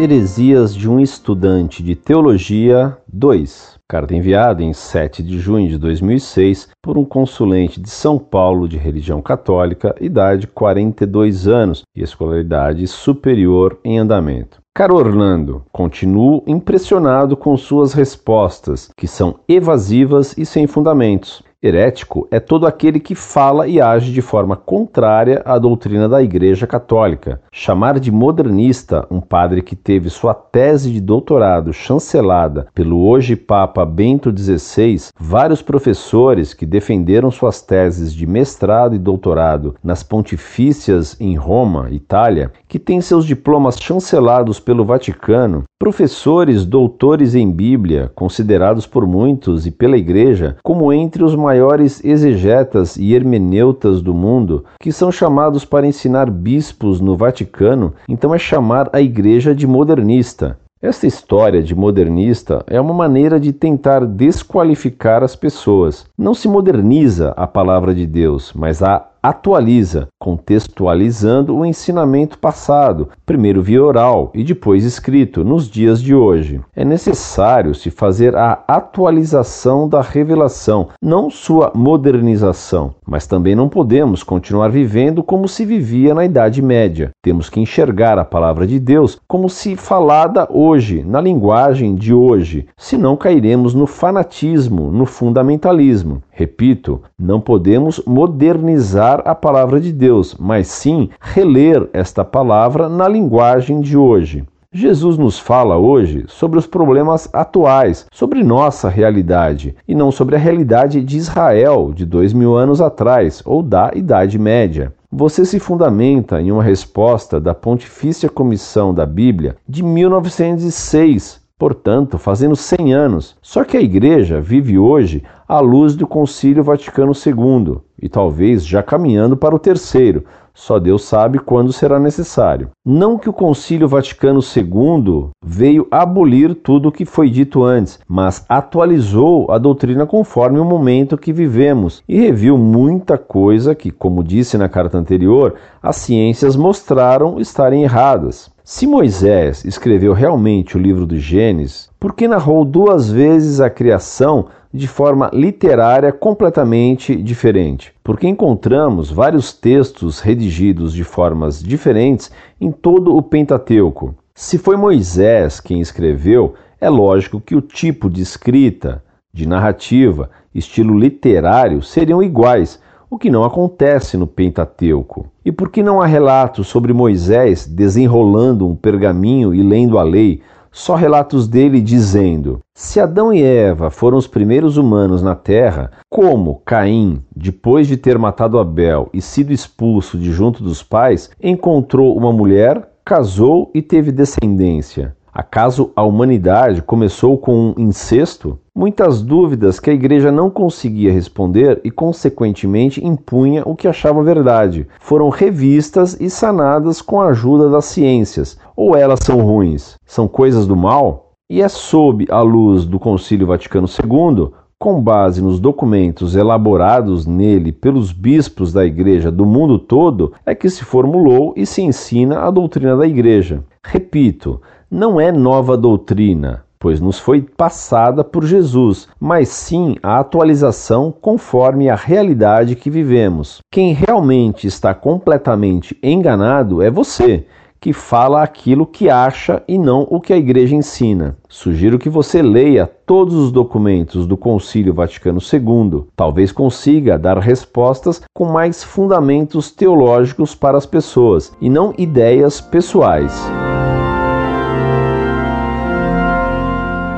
Heresias de um estudante de teologia 2. Carta enviada em 7 de junho de 2006 por um consulente de São Paulo de religião católica, idade 42 anos e escolaridade superior em andamento. Caro Orlando, continuo impressionado com suas respostas, que são evasivas e sem fundamentos. Herético é todo aquele que fala e age de forma contrária à doutrina da Igreja Católica. Chamar de modernista um padre que teve sua tese de doutorado chancelada pelo hoje Papa Bento XVI, vários professores que defenderam suas teses de mestrado e doutorado nas pontifícias em Roma, Itália, que têm seus diplomas chancelados pelo Vaticano, professores doutores em Bíblia, considerados por muitos e pela Igreja como entre os maiores exegetas e hermeneutas do mundo, que são chamados para ensinar bispos no Vaticano, então é chamar a Igreja de modernista. Esta história de modernista é uma maneira de tentar desqualificar as pessoas. Não se moderniza a palavra de Deus, mas a atualiza, contextualizando o ensinamento passado, primeiro via oral e depois escrito, nos dias de hoje. É necessário se fazer a atualização da revelação, não sua modernização. Mas também não podemos continuar vivendo como se vivia na Idade Média. Temos que enxergar a palavra de Deus como se falada hoje, na linguagem de hoje, senão cairemos no fanatismo, no fundamentalismo. Repito, não podemos modernizar a palavra de Deus, mas sim reler esta palavra na linguagem de hoje. Jesus nos fala hoje sobre os problemas atuais, sobre nossa realidade, e não sobre a realidade de Israel de dois mil anos atrás ou da Idade Média. Você se fundamenta em uma resposta da Pontifícia Comissão da Bíblia de 1906 portanto, fazendo 100 anos. Só que a Igreja vive hoje à luz do Concílio Vaticano II e talvez já caminhando para o terceiro. Só Deus sabe quando será necessário. Não que o Concílio Vaticano II veio abolir tudo o que foi dito antes, mas atualizou a doutrina conforme o momento que vivemos e reviu muita coisa que, como disse na carta anterior, as ciências mostraram estarem erradas. Se Moisés escreveu realmente o livro do Gênesis, por que narrou duas vezes a criação de forma literária completamente diferente? Porque encontramos vários textos redigidos de formas diferentes em todo o Pentateuco. Se foi Moisés quem escreveu, é lógico que o tipo de escrita, de narrativa, estilo literário seriam iguais o que não acontece no Pentateuco. E por que não há relatos sobre Moisés desenrolando um pergaminho e lendo a lei, só relatos dele dizendo: Se Adão e Eva foram os primeiros humanos na terra, como Caim, depois de ter matado Abel e sido expulso de junto dos pais, encontrou uma mulher, casou e teve descendência? Acaso a humanidade começou com um incesto? Muitas dúvidas que a igreja não conseguia responder e, consequentemente, impunha o que achava verdade. Foram revistas e sanadas com a ajuda das ciências. Ou elas são ruins? São coisas do mal? E é sob a luz do Concílio Vaticano II com base nos documentos elaborados nele pelos bispos da Igreja do mundo todo, é que se formulou e se ensina a doutrina da Igreja. Repito, não é nova doutrina, pois nos foi passada por Jesus, mas sim a atualização conforme a realidade que vivemos. Quem realmente está completamente enganado é você, que fala aquilo que acha e não o que a igreja ensina. Sugiro que você leia todos os documentos do Concílio Vaticano II. Talvez consiga dar respostas com mais fundamentos teológicos para as pessoas e não ideias pessoais.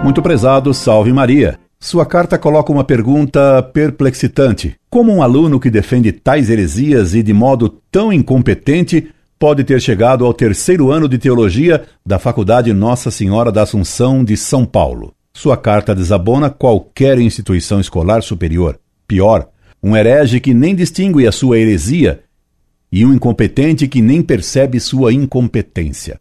Muito prezado, salve Maria. Sua carta coloca uma pergunta perplexitante. Como um aluno que defende tais heresias e de modo tão incompetente pode ter chegado ao terceiro ano de teologia da Faculdade Nossa Senhora da Assunção de São Paulo? Sua carta desabona qualquer instituição escolar superior. Pior, um herege que nem distingue a sua heresia e um incompetente que nem percebe sua incompetência.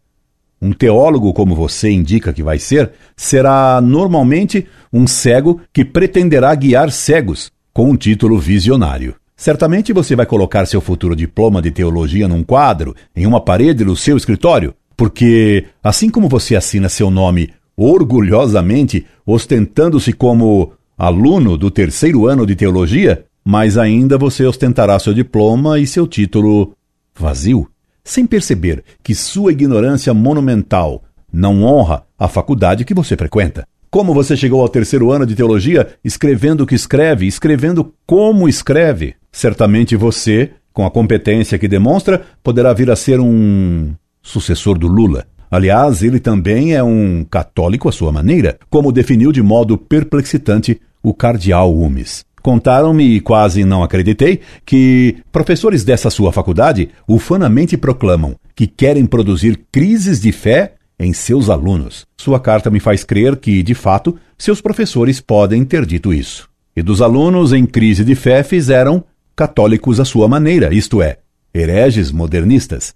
Um teólogo, como você indica que vai ser, será normalmente um cego que pretenderá guiar cegos, com um título visionário. Certamente você vai colocar seu futuro diploma de teologia num quadro, em uma parede do seu escritório, Porque, assim como você assina seu nome orgulhosamente, ostentando-se como aluno do terceiro ano de teologia, mais ainda você ostentará seu diploma e seu título vazio, sem perceber que sua ignorância monumental não honra a faculdade que você frequenta. Como você chegou ao terceiro ano de teologia escrevendo o que escreve, escrevendo como escreve? Certamente você, com a competência que demonstra, poderá vir a ser um sucessor do Lula. Aliás, ele também é um católico à sua maneira, como definiu de modo perplexitante o cardeal Umes. Contaram-me, e quase não acreditei, que professores dessa sua faculdade ufanamente proclamam que querem produzir crises de fé em seus alunos. Sua carta me faz crer que, de fato, seus professores podem ter dito isso. E dos alunos em crise de fé fizeram católicos à sua maneira, isto é, hereges modernistas.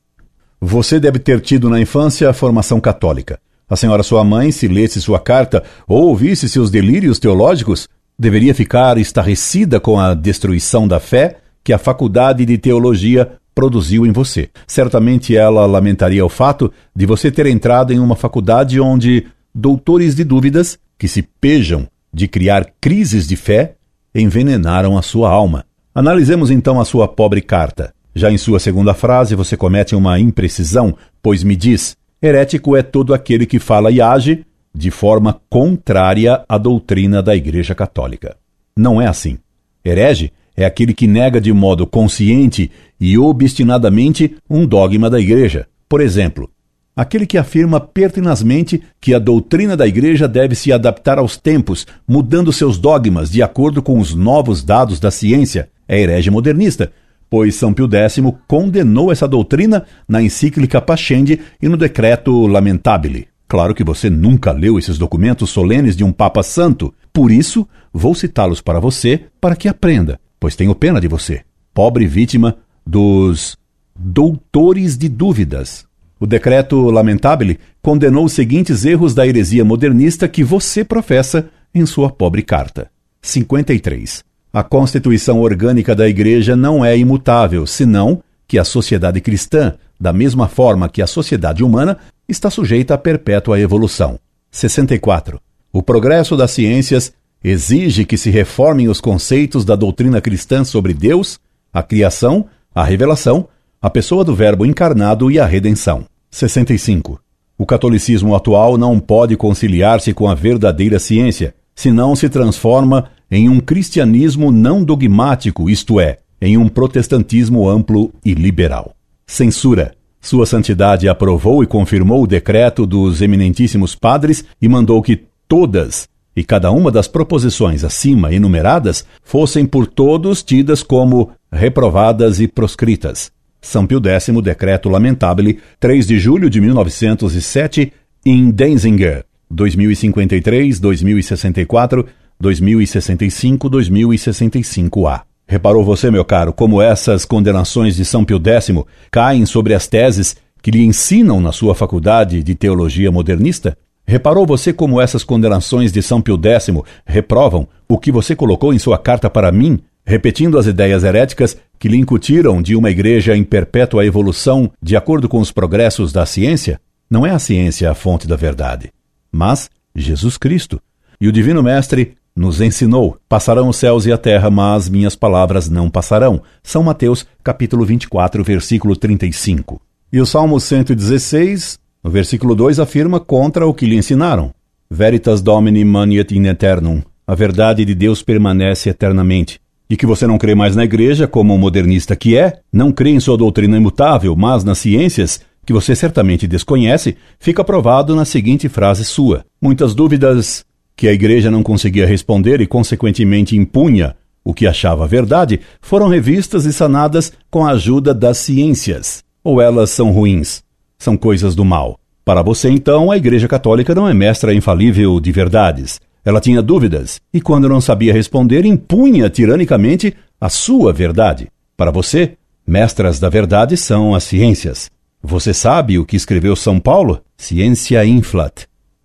Você deve ter tido na infância a formação católica. A senhora sua mãe, se lesse sua carta ou ouvisse seus delírios teológicos, deveria ficar estarrecida com a destruição da fé que a faculdade de teologia produziu em você. Certamente ela lamentaria o fato de você ter entrado em uma faculdade onde doutores de dúvidas, que se pejam de criar crises de fé, envenenaram a sua alma. Analisemos então a sua pobre carta. Já em sua segunda frase, você comete uma imprecisão, pois me diz: herético é todo aquele que fala e age de forma contrária à doutrina da Igreja Católica. Não é assim. Herege é aquele que nega de modo consciente e obstinadamente um dogma da Igreja. Por exemplo, aquele que afirma pertinazmente que a doutrina da Igreja deve se adaptar aos tempos, mudando seus dogmas de acordo com os novos dados da ciência, é herege modernista, pois São Pio X condenou essa doutrina na encíclica Pascendi e no decreto Lamentabile. Claro que você nunca leu esses documentos solenes de um Papa Santo, por isso vou citá-los para você para que aprenda pois tenho pena de você, pobre vítima dos doutores de dúvidas. O decreto lamentável condenou os seguintes erros da heresia modernista que você professa em sua pobre carta. 53. A constituição orgânica da Igreja não é imutável, senão que a sociedade cristã, da mesma forma que a sociedade humana, está sujeita a perpétua evolução. 64. O progresso das ciências exige que se reformem os conceitos da doutrina cristã sobre Deus, a criação, a revelação, a pessoa do Verbo encarnado e a redenção. 65. O catolicismo atual não pode conciliar-se com a verdadeira ciência, senão se transforma em um cristianismo não dogmático, isto é, em um protestantismo amplo e liberal. Censura. Sua Santidade aprovou e confirmou o decreto dos eminentíssimos padres e mandou que todas e cada uma das proposições acima enumeradas fossem por todos tidas como reprovadas e proscritas. São Pio X, Decreto Lamentabile, 3 de julho de 1907, em Denzinger, 2053, 2064, 2065, 2065A. Reparou você, meu caro, como essas condenações de São Pio X caem sobre as teses que lhe ensinam na sua faculdade de teologia modernista? Reparou você como essas condenações de São Pio X reprovam o que você colocou em sua carta para mim, repetindo as ideias heréticas que lhe incutiram de uma igreja em perpétua evolução de acordo com os progressos da ciência? Não é a ciência a fonte da verdade, mas Jesus Cristo. E o Divino Mestre nos ensinou: passarão os céus e a terra, mas minhas palavras não passarão. São Mateus, capítulo 24, versículo 35. E o Salmo 116, no versículo 2 afirma contra o que lhe ensinaram. Veritas Domini maniat in eternum. A verdade de Deus permanece eternamente. E que você não crê mais na igreja, como o modernista que é, não crê em sua doutrina imutável, mas nas ciências, que você certamente desconhece, fica provado na seguinte frase sua: Muitas dúvidas que a igreja não conseguia responder e, consequentemente, impunha o que achava verdade, foram revistas e sanadas com a ajuda das ciências. Ou elas são ruins? são coisas do mal. Para você, então, a Igreja Católica não é mestra infalível de verdades. Ela tinha dúvidas e, quando não sabia responder, impunha tiranicamente a sua verdade. Para você, mestras da verdade são as ciências. Você sabe o que escreveu São Paulo? Ciência inflat.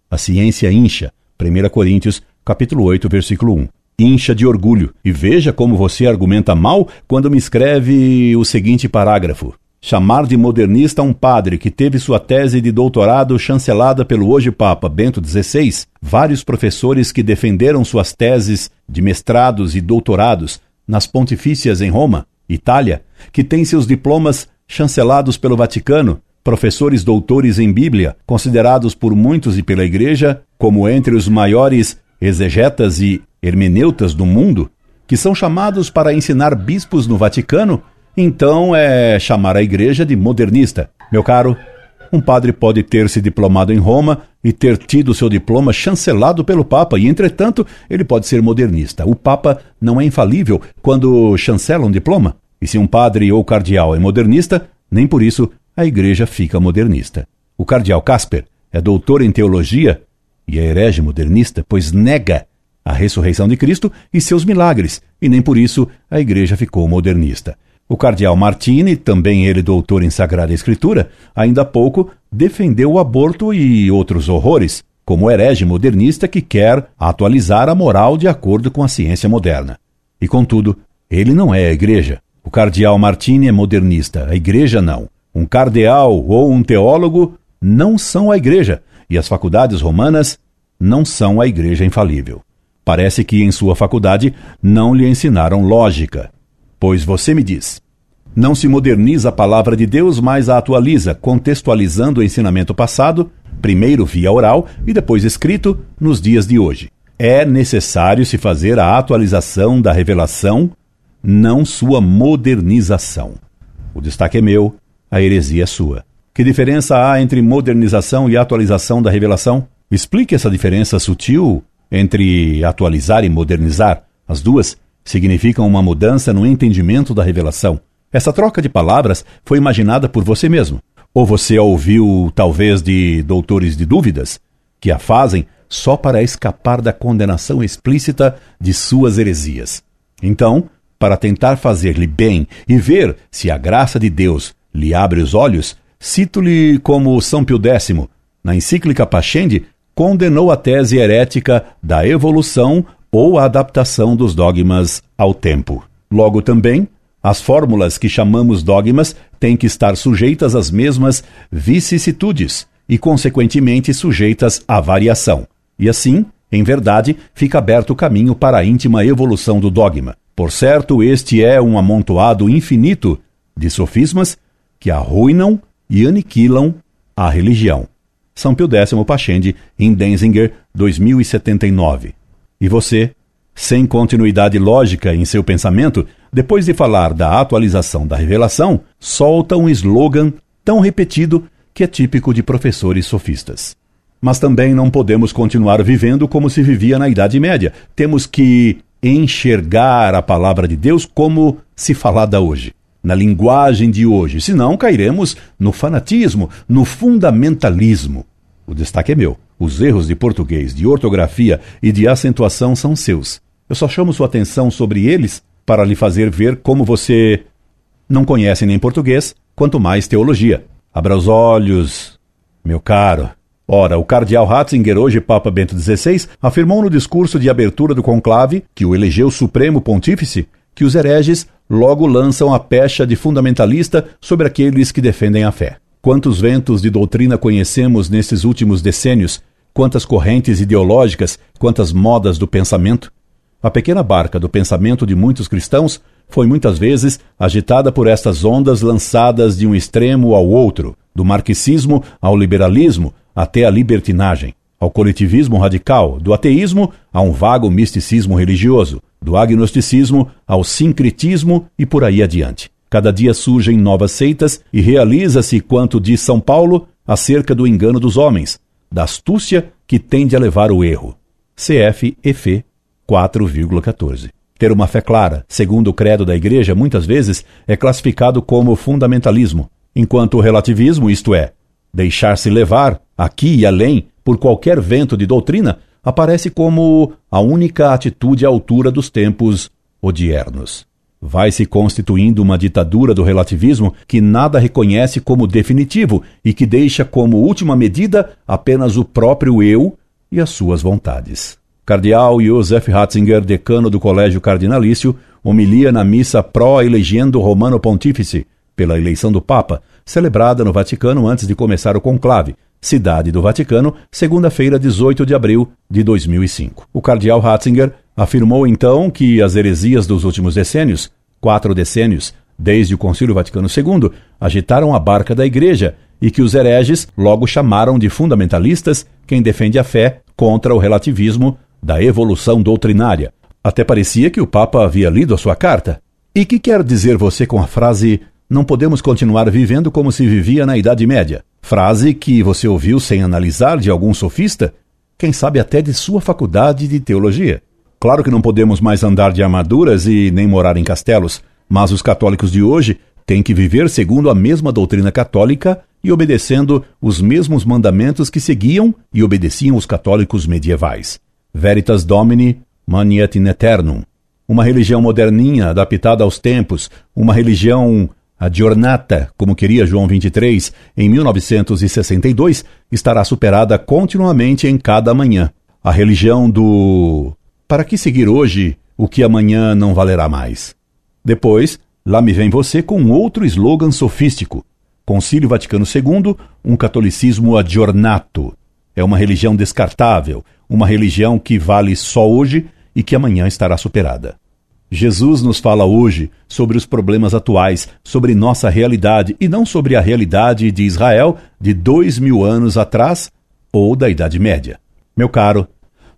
A ciência incha. 1 Coríntios, capítulo 8, versículo 1. Incha de orgulho. E veja como você argumenta mal quando me escreve o seguinte parágrafo. chamar de modernista um padre que teve sua tese de doutorado chancelada pelo hoje Papa Bento XVI, vários professores que defenderam suas teses de mestrados e doutorados nas pontifícias em Roma, Itália, que têm seus diplomas chancelados pelo Vaticano, professores doutores em Bíblia, considerados por muitos e pela Igreja como entre os maiores exegetas e hermeneutas do mundo, que são chamados para ensinar bispos no Vaticano, então é chamar a Igreja de modernista. Meu caro, um padre pode ter se diplomado em Roma e ter tido seu diploma chancelado pelo Papa, e entretanto ele pode ser modernista. O Papa não é infalível quando chancela um diploma. E se um padre ou cardeal é modernista, nem por isso a igreja fica modernista. O cardeal Casper é doutor em teologia e é herege modernista, pois nega a ressurreição de Cristo e seus milagres, e nem por isso a igreja ficou modernista. O cardeal Martini, também ele doutor em Sagrada Escritura, ainda há pouco defendeu o aborto e outros horrores, como herege modernista que quer atualizar a moral de acordo com a ciência moderna. E contudo, ele não é a igreja. O cardeal Martini é modernista, a igreja não. Um cardeal ou um teólogo não são a igreja, e as faculdades romanas não são a igreja infalível. Parece que em sua faculdade não lhe ensinaram lógica. Pois você me diz, não se moderniza a palavra de Deus, mas a atualiza, contextualizando o ensinamento passado, primeiro via oral e depois escrito, nos dias de hoje. É necessário se fazer a atualização da revelação não sua modernização. O destaque é meu, a heresia é sua. Que diferença há entre modernização e atualização da revelação? Explique essa diferença sutil entre atualizar e modernizar. As duas significam uma mudança no entendimento da revelação. Essa troca de palavras foi imaginada por você mesmo. Ou você a ouviu, talvez, de doutores de dúvidas, que a fazem só para escapar da condenação explícita de suas heresias. Então, para tentar fazer-lhe bem e ver se a graça de Deus lhe abre os olhos, cito-lhe como São Pio X, na encíclica Pascendi, condenou a tese herética da evolução ou a adaptação dos dogmas ao tempo. Logo também, as fórmulas que chamamos dogmas têm que estar sujeitas às mesmas vicissitudes e, consequentemente, sujeitas à variação. E assim, em verdade, fica aberto o caminho para a íntima evolução do dogma. Por certo, este é um amontoado infinito de sofismas que arruinam e aniquilam a religião. São Pio X Pachende, em Denzinger, 2079. E você, sem continuidade lógica em seu pensamento, depois de falar da atualização da revelação, solta um slogan tão repetido que é típico de professores sofistas. Mas também não podemos continuar vivendo como se vivia na Idade Média. Temos que enxergar a palavra de Deus como se falada hoje, na linguagem de hoje, senão cairemos no fanatismo, no fundamentalismo. O destaque é meu. Os erros de português, de ortografia e de acentuação são seus. Eu só chamo sua atenção sobre eles para lhe fazer ver como você não conhece nem português, quanto mais teologia. Abra os olhos, meu caro. Ora, o cardeal Ratzinger, hoje Papa Bento XVI, afirmou no discurso de abertura do conclave, que o elegeu supremo pontífice, que os hereges logo lançam a pecha de fundamentalista sobre aqueles que defendem a fé. Quantos ventos de doutrina conhecemos nesses últimos decênios, quantas correntes ideológicas, quantas modas do pensamento? A pequena barca do pensamento de muitos cristãos foi muitas vezes agitada por estas ondas lançadas de um extremo ao outro, do marxismo ao liberalismo, até a libertinagem, ao coletivismo radical, do ateísmo a um vago misticismo religioso, do agnosticismo ao sincretismo e por aí adiante. Cada dia surgem novas seitas e realiza-se quanto diz São Paulo acerca do engano dos homens, da astúcia que tende a levar o erro. CF EF 4,14. Ter uma fé clara, segundo o credo da Igreja, muitas vezes é classificado como fundamentalismo, enquanto o relativismo, isto é, deixar-se levar, aqui e além, por qualquer vento de doutrina, aparece como a única atitude à altura dos tempos odiernos. Vai se constituindo uma ditadura do relativismo que nada reconhece como definitivo e que deixa como última medida apenas o próprio eu e as suas vontades. Cardeal Josef Ratzinger, decano do Colégio Cardinalício, homilia na missa pró-elegendo Romano Pontífice, pela eleição do Papa, celebrada no Vaticano antes de começar o conclave, Cidade do Vaticano, segunda-feira, 18 de abril de 2005. O cardeal Ratzinger afirmou então que as heresias dos últimos decênios, quatro decênios, desde o Concílio Vaticano II, agitaram a barca da Igreja e que os hereges logo chamaram de fundamentalistas quem defende a fé contra o relativismo da evolução doutrinária. Até parecia que o Papa havia lido a sua carta. E que quer dizer você com a frase não podemos continuar vivendo como se vivia na Idade Média? Frase que você ouviu sem analisar de algum sofista, quem sabe até de sua faculdade de teologia. Claro que não podemos mais andar de armaduras e nem morar em castelos, mas os católicos de hoje têm que viver segundo a mesma doutrina católica e obedecendo os mesmos mandamentos que seguiam e obedeciam os católicos medievais. Veritas Domini Maniet in Eternum. Uma religião moderninha, adaptada aos tempos, uma religião a Giornata, como queria João 23, em 1962, estará superada continuamente em cada manhã. A religião do para que seguir hoje o que amanhã não valerá mais? Depois, lá me vem você com outro slogan sofístico. Concílio Vaticano II, um catolicismo aggiornato. É uma religião descartável, uma religião que vale só hoje e que amanhã estará superada. Jesus nos fala hoje sobre os problemas atuais, sobre nossa realidade e não sobre a realidade de Israel de dois mil anos atrás ou da Idade Média. Meu caro,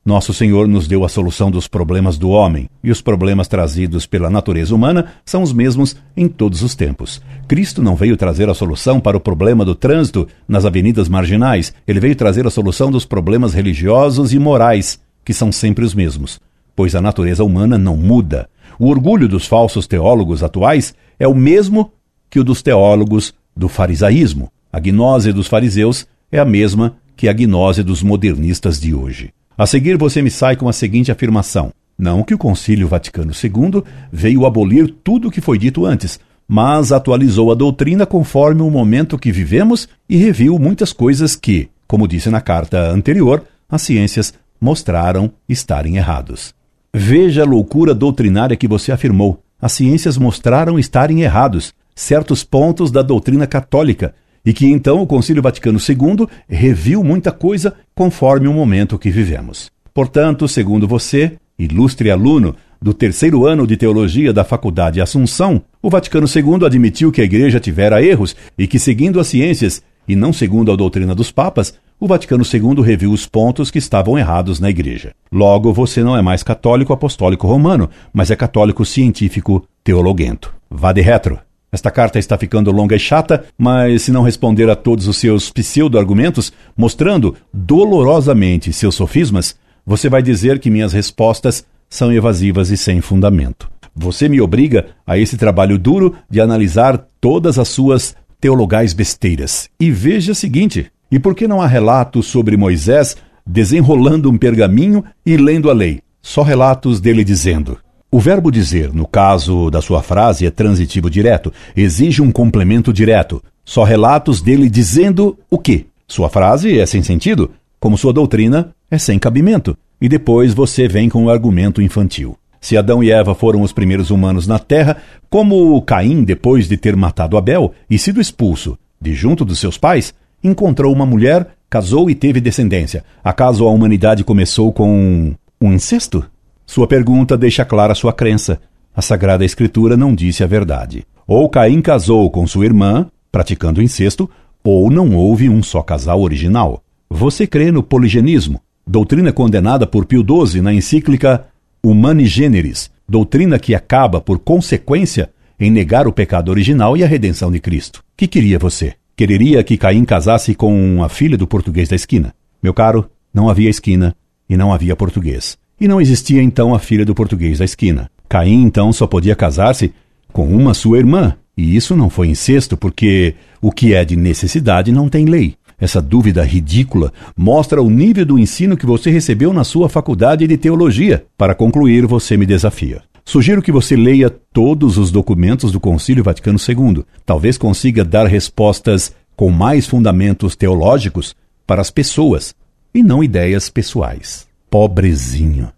nosso Senhor nos deu a solução dos problemas do homem, e os problemas trazidos pela natureza humana são os mesmos em todos os tempos. Cristo não veio trazer a solução para o problema do trânsito nas avenidas marginais, ele veio trazer a solução dos problemas religiosos e morais, que são sempre os mesmos, pois a natureza humana não muda. O orgulho dos falsos teólogos atuais é o mesmo que o dos teólogos do farisaísmo. A gnose dos fariseus é a mesma que a gnose dos modernistas de hoje. A seguir, você me sai com a seguinte afirmação: não que o Concílio Vaticano II veio abolir tudo o que foi dito antes, mas atualizou a doutrina conforme o momento que vivemos e reviu muitas coisas que, como disse na carta anterior, as ciências mostraram estarem errados. Veja a loucura doutrinária que você afirmou. As ciências mostraram estarem errados certos pontos da doutrina católica e que então o Concílio Vaticano II reviu muita coisa conforme o momento que vivemos. Portanto, segundo você, ilustre aluno do terceiro ano de teologia da Faculdade Assunção, o Vaticano II admitiu que a Igreja tivera erros e que, seguindo as ciências e não segundo a doutrina dos papas, o Vaticano II reviu os pontos que estavam errados na Igreja. Logo, você não é mais católico apostólico romano, mas é católico científico teologuento. Vá de retro. Esta carta está ficando longa e chata, mas se não responder a todos os seus pseudo-argumentos, mostrando dolorosamente seus sofismas, você vai dizer que minhas respostas são evasivas e sem fundamento. Você me obriga a esse trabalho duro de analisar todas as suas teologais besteiras. E veja o seguinte: e por que não há relatos sobre Moisés desenrolando um pergaminho e lendo a lei? Só relatos dele dizendo. O verbo dizer, no caso da sua frase, é transitivo direto, exige um complemento direto. Só relatos dele dizendo o quê? Sua frase é sem sentido, como sua doutrina é sem cabimento. E depois você vem com o argumento infantil. Se Adão e Eva foram os primeiros humanos na terra, como Caim, depois de ter matado Abel e sido expulso de junto dos seus pais, encontrou uma mulher, casou e teve descendência. Acaso a humanidade começou com um incesto? Sua pergunta deixa clara sua crença. A Sagrada Escritura não disse a verdade. Ou Caim casou com sua irmã, praticando incesto, ou não houve um só casal original. Você crê no poligenismo, doutrina condenada por Pio XII na encíclica Humani Generis, doutrina que acaba, por consequência, em negar o pecado original e a redenção de Cristo. Que queria você? Quereria que Caim casasse com a filha do português da esquina. Meu caro, não havia esquina e não havia português. E não existia então a filha do português da esquina. Caim então só podia casar-se com uma sua irmã, e isso não foi incesto, porque o que é de necessidade não tem lei. Essa dúvida ridícula mostra o nível do ensino que você recebeu na sua faculdade de teologia. Para concluir, você me desafia. Sugiro que você leia todos os documentos do Concílio Vaticano II. Talvez consiga dar respostas com mais fundamentos teológicos para as pessoas e não ideias pessoais. Pobrezinho.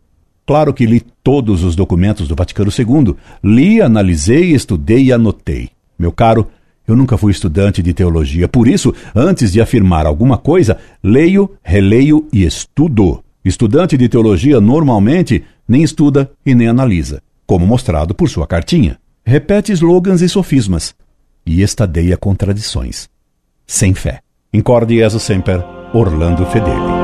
Claro que li todos os documentos do Vaticano II. Li, analisei, estudei e anotei. Meu caro, Eu nunca fui estudante de teologia, por isso, antes de afirmar alguma coisa, leio, releio e estudo. Estudante de teologia normalmente nem estuda e nem analisa, como mostrado por sua cartinha. Repete slogans e sofismas e estadeia contradições. Sem fé. Incorde Jesus Semper, Orlando Fedeli.